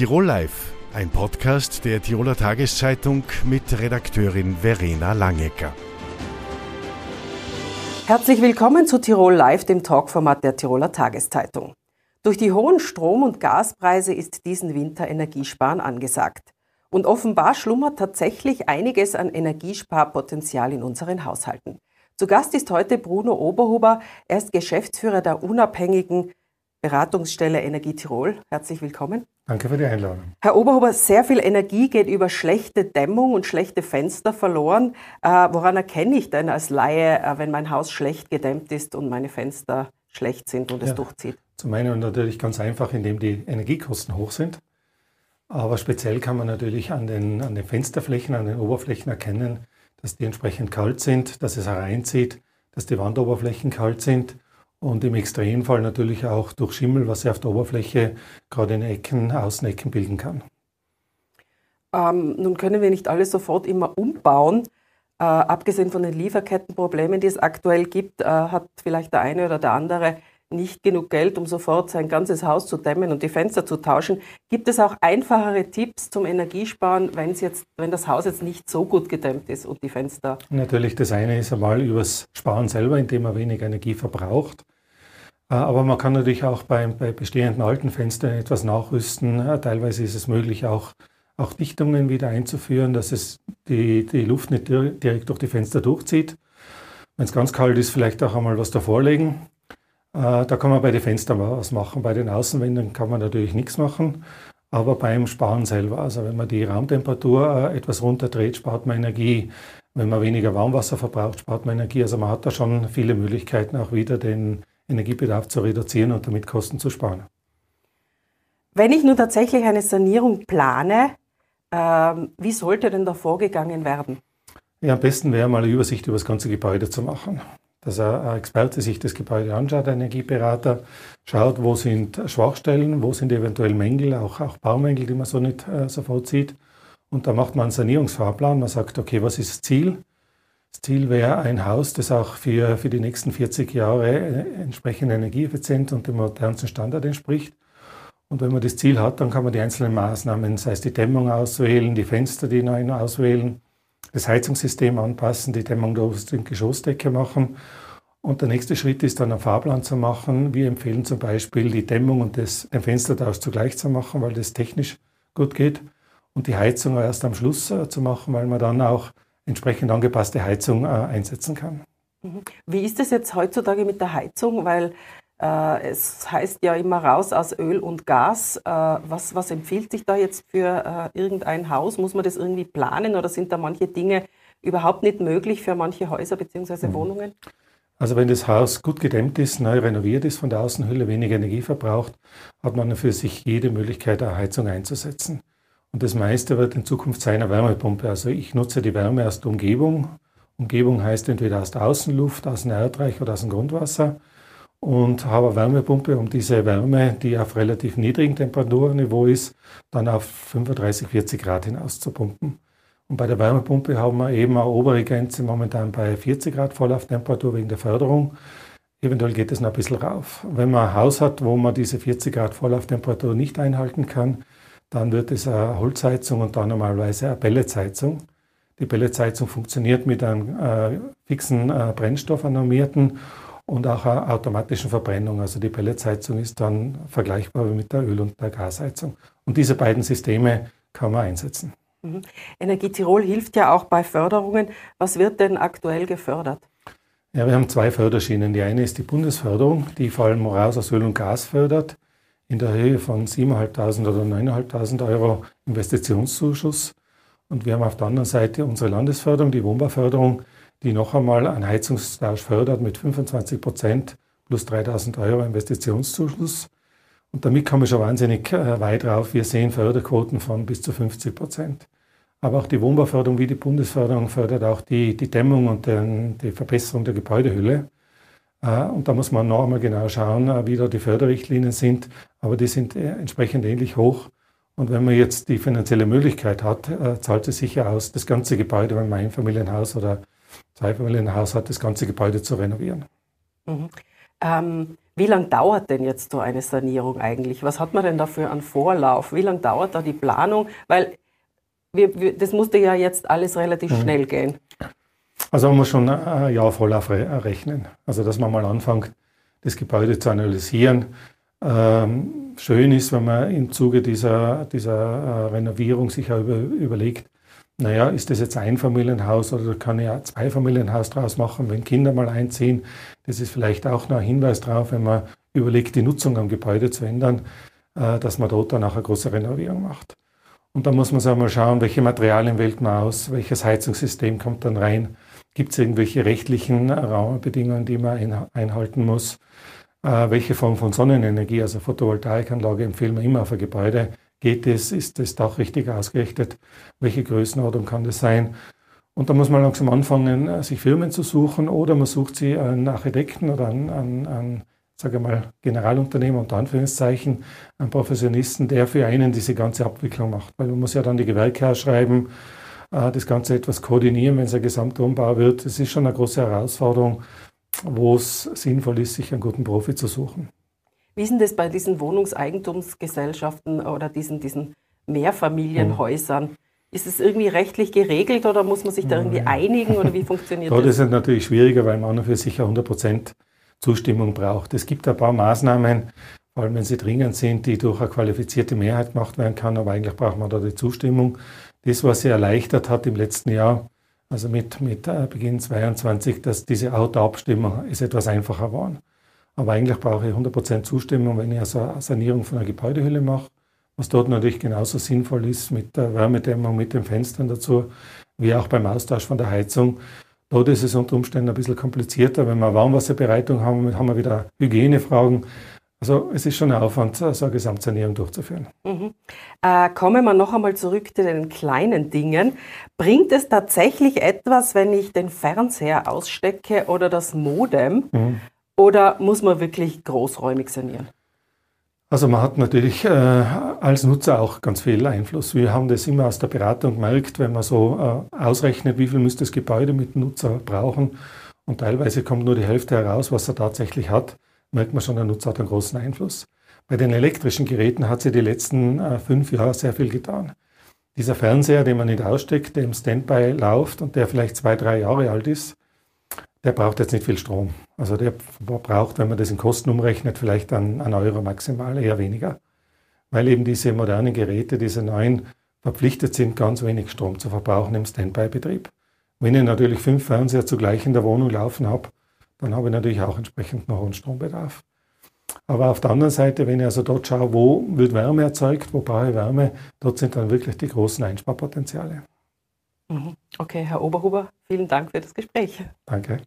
Tirol Live, ein Podcast der Tiroler Tageszeitung mit Redakteurin Verena Langecker. Herzlich willkommen zu Tirol Live, dem Talkformat der Tiroler Tageszeitung. Durch die hohen Strom- und Gaspreise ist diesen Winter Energiesparen angesagt. Und offenbar schlummert tatsächlich einiges an Energiesparpotenzial in unseren Haushalten. Zu Gast ist heute Bruno Oberhuber. Er ist Geschäftsführer der unabhängigen Beratungsstelle Energie Tirol. Herzlich willkommen. Danke für die Einladung. Herr Oberhuber, sehr viel Energie geht über schlechte Dämmung und schlechte Fenster verloren. Äh, woran erkenne ich denn als Laie, äh, wenn mein Haus schlecht gedämmt ist und meine Fenster schlecht sind und ja, es durchzieht? Zum einen natürlich ganz einfach, indem die Energiekosten hoch sind. Aber speziell kann man natürlich an den, an den Fensterflächen, an den Oberflächen erkennen, dass die entsprechend kalt sind, dass es hereinzieht, dass die Wandoberflächen kalt sind und im Extremfall natürlich auch durch Schimmel, was sich auf der Oberfläche gerade in Ecken, Außenecken bilden kann. Ähm, nun können wir nicht alles sofort immer umbauen. Äh, abgesehen von den Lieferkettenproblemen, die es aktuell gibt, äh, hat vielleicht der eine oder der andere nicht genug Geld, um sofort sein ganzes Haus zu dämmen und die Fenster zu tauschen. Gibt es auch einfachere Tipps zum Energiesparen, wenn, jetzt, wenn das Haus jetzt nicht so gut gedämmt ist und die Fenster? Natürlich, das eine ist einmal übers Sparen selber, indem man weniger Energie verbraucht. Äh, aber man kann natürlich auch bei, bei bestehenden alten Fenstern etwas nachrüsten. Äh, teilweise ist es möglich, auch, auch Dichtungen wieder einzuführen, dass es die, die Luft nicht direkt durch die Fenster durchzieht. Wenn es ganz kalt ist, vielleicht auch einmal was davor legen. Äh, da kann man bei den Fenstern was machen. Bei den Außenwänden kann man natürlich nichts machen. Aber beim Sparen selber, also wenn man die Raumtemperatur etwas runterdreht, spart man Energie. Wenn man weniger Warmwasser verbraucht, spart man Energie. Also man hat da schon viele Möglichkeiten, auch wieder den Energiebedarf zu reduzieren und damit Kosten zu sparen. Wenn ich nun tatsächlich eine Sanierung plane, äh, wie sollte denn da vorgegangen werden? Ja, am besten wäre mal eine Übersicht über das ganze Gebäude zu machen. Dass ein Experte sich das Gebäude anschaut, ein Energieberater, schaut, wo sind Schwachstellen, wo sind eventuell Mängel, auch, auch Baumängel, die man so nicht äh, sofort sieht. Und da macht man einen Sanierungsfahrplan. Man sagt, okay, was ist das Ziel? Das Ziel wäre ein Haus, das auch für, für die nächsten 40 Jahre äh, entsprechend energieeffizient und dem modernsten Standard entspricht. Und wenn man das Ziel hat, dann kann man die einzelnen Maßnahmen, sei es die Dämmung auswählen, die Fenster, die neu auswählen, das Heizungssystem anpassen, die Dämmung der obersten Geschossdecke machen. Und der nächste Schritt ist dann einen Fahrplan zu machen. Wir empfehlen zum Beispiel, die Dämmung und das, den Fenstertausch zugleich zu machen, weil das technisch gut geht. Und die Heizung erst am Schluss äh, zu machen, weil man dann auch entsprechend angepasste Heizung äh, einsetzen kann. Mhm. Wie ist es jetzt heutzutage mit der Heizung? Weil es heißt ja immer raus aus Öl und Gas. Äh, was, was empfiehlt sich da jetzt für äh, irgendein Haus? Muss man das irgendwie planen oder sind da manche Dinge überhaupt nicht möglich für manche Häuser bzw. Mhm. Wohnungen? Also wenn das Haus gut gedämmt ist, neu renoviert ist, von der Außenhülle weniger Energie verbraucht, hat man für sich jede Möglichkeit, eine Heizung einzusetzen. Und das meiste wird in Zukunft sein eine Wärmepumpe. Also ich nutze die Wärme aus der Umgebung. Umgebung heißt entweder aus der Außenluft, aus dem Erdreich oder aus dem Grundwasser. Und habe eine Wärmepumpe, um diese Wärme, die auf relativ niedrigem Temperaturniveau ist, dann auf 35, 40 Grad hinaus zu pumpen. Und bei der Wärmepumpe haben wir eben eine obere Grenze momentan bei 40 Grad Volllauftemperatur wegen der Förderung. Eventuell geht es noch ein bisschen rauf. Wenn man ein Haus hat, wo man diese 40 Grad Volllauftemperatur nicht einhalten kann, dann wird es eine Holzheizung und dann normalerweise eine Pelletsheizung. Die Pelletsheizung funktioniert mit einem äh, fixen äh, Brennstoff, einem und auch einer automatischen Verbrennung. Also die Pelletsheizung ist dann vergleichbar mit der Öl- und der Gasheizung. Und diese beiden Systeme kann man einsetzen. Mhm. Energie Tirol hilft ja auch bei Förderungen. Was wird denn aktuell gefördert? Ja, wir haben zwei Förderschienen. Die eine ist die Bundesförderung, die vor allem raus aus Öl und Gas fördert in der Höhe von 7.500 oder 9.500 Euro Investitionszuschuss. Und wir haben auf der anderen Seite unsere Landesförderung, die Wohnbauförderung, die noch einmal einen Heizungstausch fördert mit 25 Prozent plus 3.000 Euro Investitionszuschuss. Und damit kommen wir schon wahnsinnig äh, weit rauf. Wir sehen Förderquoten von bis zu 50 Prozent. Aber auch die Wohnbauförderung wie die Bundesförderung fördert auch die, die Dämmung und den, die Verbesserung der Gebäudehülle. Äh, und da muss man noch einmal genau schauen, äh, wie da die Förderrichtlinien sind. Aber die sind entsprechend ähnlich hoch. Und wenn man jetzt die finanzielle Möglichkeit hat, zahlt es sich ja aus, das ganze Gebäude, wenn man ein Einfamilienhaus oder Zweifamilienhaus hat, das ganze Gebäude zu renovieren. Mhm. Ähm, Wie lange dauert denn jetzt so eine Sanierung eigentlich? Was hat man denn dafür an Vorlauf? Wie lange dauert da die Planung? Weil wir, wir, das musste ja jetzt alles relativ mhm. schnell gehen. Also man muss schon ein Jahr Vorlauf rechnen. Also dass man mal anfängt, das Gebäude zu analysieren. Ähm, schön ist, wenn man im Zuge dieser, dieser äh, Renovierung sich auch über, überlegt, naja, ist das jetzt ein Familienhaus oder kann ich ein Zweifamilienhaus draus machen, wenn Kinder mal einziehen? Das ist vielleicht auch noch ein Hinweis darauf, wenn man überlegt, die Nutzung am Gebäude zu ändern, äh, dass man dort dann auch eine große Renovierung macht. Und da muss man sich einmal schauen, welche Materialien wählt man aus, welches Heizungssystem kommt dann rein, gibt es irgendwelche rechtlichen Rahmenbedingungen, die man einhalten muss, äh, welche Form von Sonnenenergie, also Photovoltaikanlage empfehlen wir immer auf ein Gebäude, Geht es? Ist das Dach richtig ausgerichtet? Welche Größenordnung kann das sein? Und da muss man langsam anfangen, äh, sich Firmen zu suchen oder man sucht sie einen Architekten oder einen, einen, einen sage mal, Generalunternehmer unter Anführungszeichen, einen Professionisten, der für einen diese ganze Abwicklung macht. Weil man muss ja dann die Gewerke ausschreiben, äh, das Ganze etwas koordinieren, wenn es ein Gesamtumbau wird. Das ist schon eine große Herausforderung, wo es sinnvoll ist, sich einen guten Profi zu suchen. Wie ist denn das bei diesen Wohnungseigentumsgesellschaften oder diesen, diesen Mehrfamilienhäusern? Ist es irgendwie rechtlich geregelt oder muss man sich da irgendwie einigen oder wie funktioniert das? Das ist natürlich schwieriger, weil man für sich 100% Zustimmung braucht. Es gibt ein paar Maßnahmen, vor allem wenn sie dringend sind, die durch eine qualifizierte Mehrheit gemacht werden kann, aber eigentlich braucht man da die Zustimmung. Das, was sie erleichtert hat im letzten Jahr, also mit, mit äh, Beginn 22, dass diese Autoabstimmung ist etwas einfacher geworden. Aber eigentlich brauche ich 100% Zustimmung, wenn ich also eine Sanierung von einer Gebäudehülle mache, was dort natürlich genauso sinnvoll ist mit der Wärmedämmung, mit den Fenstern dazu, wie auch beim Austausch von der Heizung. Dort ist es unter Umständen ein bisschen komplizierter. Wenn wir Warmwasserbereitung haben, haben wir wieder Hygienefragen. Also es ist schon ein Aufwand, so eine Gesamtsanierung durchzuführen. Mhm. Äh, kommen wir noch einmal zurück zu den kleinen Dingen. Bringt es tatsächlich etwas, wenn ich den Fernseher ausstecke oder das Modem? Mhm. Oder muss man wirklich großräumig sanieren? Also man hat natürlich äh, als Nutzer auch ganz viel Einfluss. Wir haben das immer aus der Beratung gemerkt, wenn man so äh, ausrechnet, wie viel müsste das Gebäude mit dem Nutzer brauchen und teilweise kommt nur die Hälfte heraus, was er tatsächlich hat, merkt man schon, der Nutzer hat einen großen Einfluss. Bei den elektrischen Geräten hat sich die letzten äh, fünf Jahre sehr viel getan. Dieser Fernseher, den man nicht aussteckt, der im Standby läuft und der vielleicht zwei, drei Jahre alt ist, der braucht jetzt nicht viel Strom. Also der braucht, wenn man das in Kosten umrechnet, vielleicht einen, einen Euro maximal, eher weniger. Weil eben diese modernen Geräte, diese neuen, verpflichtet sind, ganz wenig Strom zu verbrauchen im Standby-Betrieb. Wenn ich natürlich fünf Fernseher zugleich in der Wohnung laufen habe, dann habe ich natürlich auch entsprechend noch hohen Strombedarf. Aber auf der anderen Seite, wenn ich also dort schaue, wo wird Wärme erzeugt, wo brauche ich Wärme, dort sind dann wirklich die großen Einsparpotenziale. Mhm. Okay, Herr Oberhuber, vielen Dank für das Gespräch. Danke.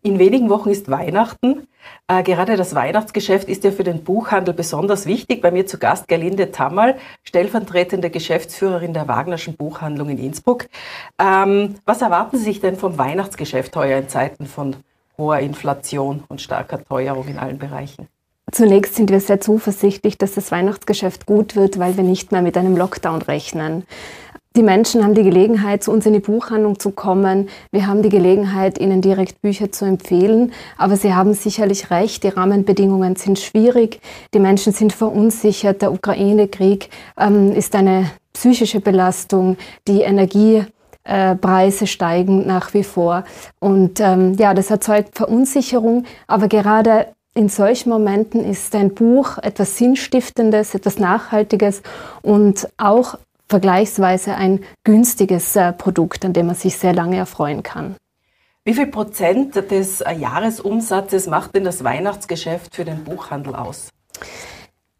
In wenigen Wochen ist Weihnachten. Äh, gerade das Weihnachtsgeschäft ist ja für den Buchhandel besonders wichtig. Bei mir zu Gast Gerlinde Tammal, stellvertretende Geschäftsführerin der Wagnerschen Buchhandlung in Innsbruck. Ähm, was erwarten Sie sich denn vom Weihnachtsgeschäft heuer in Zeiten von hoher Inflation und starker Teuerung in allen Bereichen? Zunächst sind wir sehr zuversichtlich, dass das Weihnachtsgeschäft gut wird, weil wir nicht mehr mit einem Lockdown rechnen. Die Menschen haben die Gelegenheit, zu uns in die Buchhandlung zu kommen. Wir haben die Gelegenheit, ihnen direkt Bücher zu empfehlen. Aber Sie haben sicherlich recht, die Rahmenbedingungen sind schwierig. Die Menschen sind verunsichert. Der Ukraine-Krieg ähm, ist eine psychische Belastung. Die Energiepreise steigen nach wie vor. Und ähm, ja, das erzeugt Verunsicherung. Aber gerade in solchen Momenten ist ein Buch etwas Sinnstiftendes, etwas Nachhaltiges und auch vergleichsweise ein günstiges äh, Produkt, an dem man sich sehr lange erfreuen kann. Wie viel Prozent des äh, Jahresumsatzes macht denn das Weihnachtsgeschäft für den Buchhandel aus?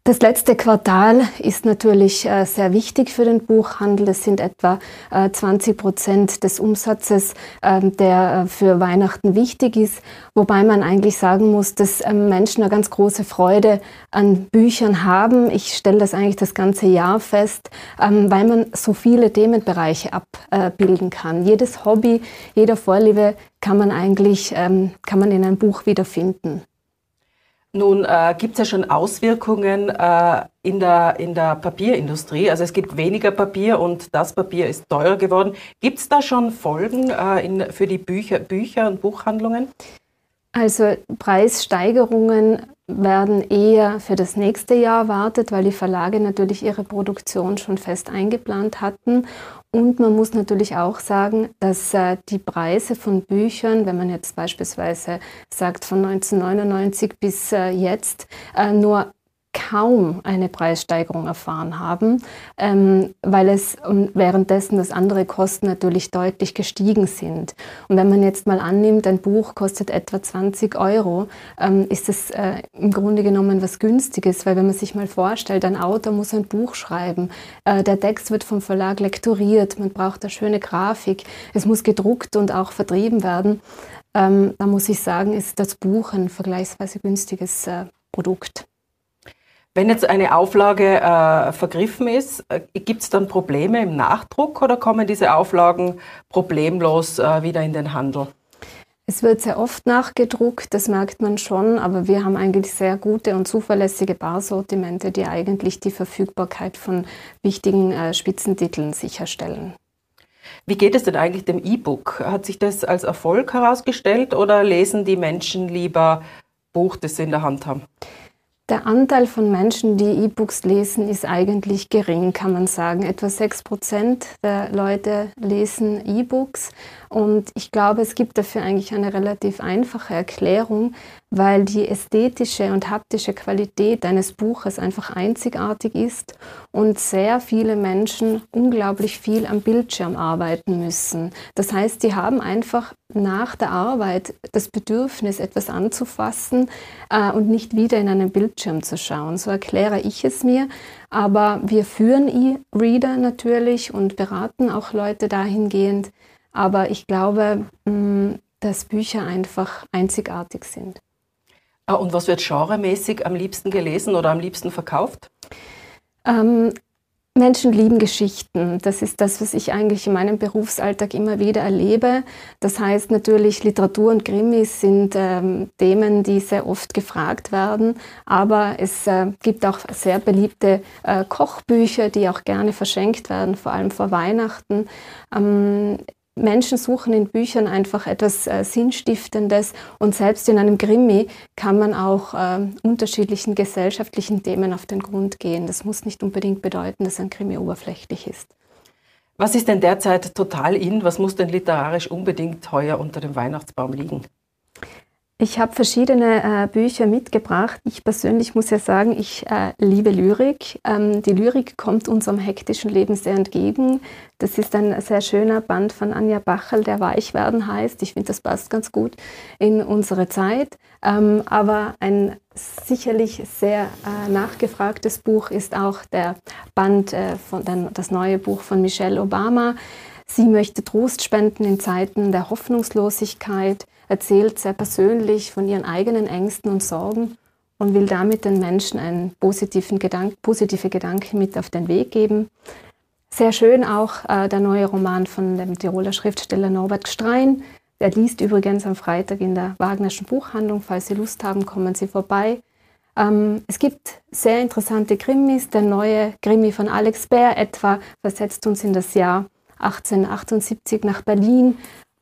Das letzte Quartal ist natürlich äh, sehr wichtig für den Buchhandel. Es sind etwa äh, 20 Prozent des Umsatzes, äh, der äh, für Weihnachten wichtig ist. Wobei man eigentlich sagen muss, dass ähm, Menschen eine ganz große Freude an Büchern haben. Ich stelle das eigentlich das ganze Jahr fest, ähm, weil man so viele Themenbereiche abbilden kann. Jedes Hobby, jeder Vorliebe kann man eigentlich ähm, kann man in einem Buch wiederfinden. Nun äh, gibt es ja schon Auswirkungen äh, in, der, in der Papierindustrie. Also es gibt weniger Papier und das Papier ist teurer geworden. Gibt es da schon Folgen äh, in, für die Bücher, Bücher und Buchhandlungen? Also Preissteigerungen werden eher für das nächste Jahr erwartet, weil die Verlage natürlich ihre Produktion schon fest eingeplant hatten. Und man muss natürlich auch sagen, dass äh, die Preise von Büchern, wenn man jetzt beispielsweise sagt von 1999 bis äh, jetzt, äh, nur kaum eine Preissteigerung erfahren haben, ähm, weil es währenddessen das andere Kosten natürlich deutlich gestiegen sind. Und wenn man jetzt mal annimmt, ein Buch kostet etwa 20 Euro, ähm, ist es äh, im Grunde genommen was Günstiges, weil wenn man sich mal vorstellt, ein Autor muss ein Buch schreiben, äh, der Text wird vom Verlag lektoriert, man braucht eine schöne Grafik, es muss gedruckt und auch vertrieben werden. Ähm, da muss ich sagen, ist das Buch ein vergleichsweise günstiges äh, Produkt. Wenn jetzt eine Auflage äh, vergriffen ist, äh, gibt es dann Probleme im Nachdruck oder kommen diese Auflagen problemlos äh, wieder in den Handel? Es wird sehr oft nachgedruckt, das merkt man schon, aber wir haben eigentlich sehr gute und zuverlässige Barsortimente, die eigentlich die Verfügbarkeit von wichtigen äh, Spitzentiteln sicherstellen. Wie geht es denn eigentlich dem E-Book? Hat sich das als Erfolg herausgestellt oder lesen die Menschen lieber Buch, das sie in der Hand haben? Der Anteil von Menschen, die E-Books lesen, ist eigentlich gering, kann man sagen. Etwa 6 Prozent der Leute lesen E-Books. Und ich glaube, es gibt dafür eigentlich eine relativ einfache Erklärung, weil die ästhetische und haptische Qualität eines Buches einfach einzigartig ist und sehr viele Menschen unglaublich viel am Bildschirm arbeiten müssen. Das heißt, die haben einfach nach der Arbeit das Bedürfnis, etwas anzufassen äh, und nicht wieder in einen Bildschirm zu schauen. So erkläre ich es mir. Aber wir führen E-Reader natürlich und beraten auch Leute dahingehend, aber ich glaube, mm, dass Bücher einfach einzigartig sind. Ah, und was wird genremäßig am liebsten gelesen oder am liebsten verkauft? Ähm, Menschen lieben Geschichten. Das ist das, was ich eigentlich in meinem Berufsalltag immer wieder erlebe. Das heißt natürlich, Literatur und Krimis sind ähm, Themen, die sehr oft gefragt werden. Aber es äh, gibt auch sehr beliebte äh, Kochbücher, die auch gerne verschenkt werden, vor allem vor Weihnachten. Ähm, Menschen suchen in Büchern einfach etwas äh, Sinnstiftendes und selbst in einem Krimi kann man auch äh, unterschiedlichen gesellschaftlichen Themen auf den Grund gehen. Das muss nicht unbedingt bedeuten, dass ein Krimi oberflächlich ist. Was ist denn derzeit total in? Was muss denn literarisch unbedingt heuer unter dem Weihnachtsbaum liegen? Ich habe verschiedene äh, Bücher mitgebracht. Ich persönlich muss ja sagen, ich äh, liebe Lyrik. Ähm, die Lyrik kommt unserem hektischen Leben sehr entgegen. Das ist ein sehr schöner Band von Anja Bachel, der Weich werden heißt. Ich finde, das passt ganz gut in unsere Zeit. Ähm, aber ein sicherlich sehr äh, nachgefragtes Buch ist auch der Band äh, von den, das neue Buch von Michelle Obama. Sie möchte Trost spenden in Zeiten der Hoffnungslosigkeit erzählt sehr persönlich von ihren eigenen Ängsten und Sorgen und will damit den Menschen einen positiven Gedank positive Gedanken mit auf den Weg geben. Sehr schön auch äh, der neue Roman von dem Tiroler Schriftsteller Norbert Gstrein. Der liest übrigens am Freitag in der Wagnerschen Buchhandlung. Falls Sie Lust haben, kommen Sie vorbei. Ähm, es gibt sehr interessante Krimis. Der neue Krimi von Alex Bär etwa versetzt uns in das Jahr 1878 nach Berlin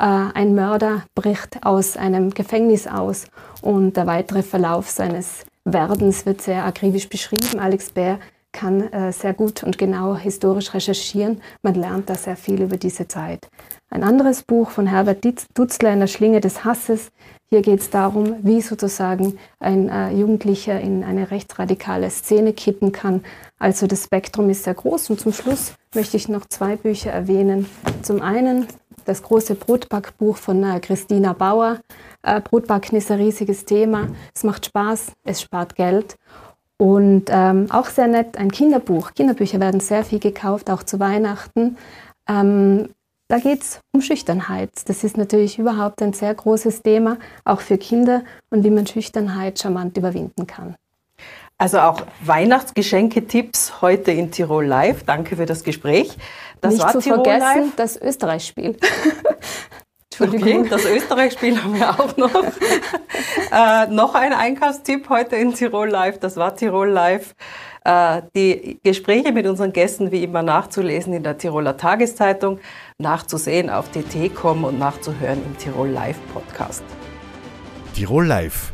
ein Mörder bricht aus einem Gefängnis aus und der weitere Verlauf seines Werdens wird sehr akribisch beschrieben. Alex Bär kann äh, sehr gut und genau historisch recherchieren. Man lernt da sehr viel über diese Zeit. Ein anderes Buch von Herbert Dutzler in der Schlinge des Hasses. Hier geht es darum, wie sozusagen ein äh, Jugendlicher in eine rechtsradikale Szene kippen kann. Also das Spektrum ist sehr groß. Und zum Schluss möchte ich noch zwei Bücher erwähnen. Zum einen das große Brotbackbuch von äh, Christina Bauer. Äh, Brotbacken ist ein riesiges Thema. Es macht Spaß, es spart Geld. Und ähm, auch sehr nett, ein Kinderbuch. Kinderbücher werden sehr viel gekauft, auch zu Weihnachten. Ähm, da geht es um Schüchternheit. Das ist natürlich überhaupt ein sehr großes Thema, auch für Kinder und wie man Schüchternheit charmant überwinden kann. Also auch Weihnachtsgeschenke-Tipps heute in Tirol Live. Danke für das Gespräch. Das Nicht war zu Tirol vergessen Live. das Österreich-Spiel. Entschuldigung. Okay, das Österreich-Spiel haben wir auch noch. äh, noch ein Einkaufstipp heute in Tirol Live. Das war Tirol Live. Äh, die Gespräche mit unseren Gästen wie immer nachzulesen in der Tiroler Tageszeitung, nachzusehen auf tt.com und nachzuhören im Tirol Live Podcast. Tirol Live,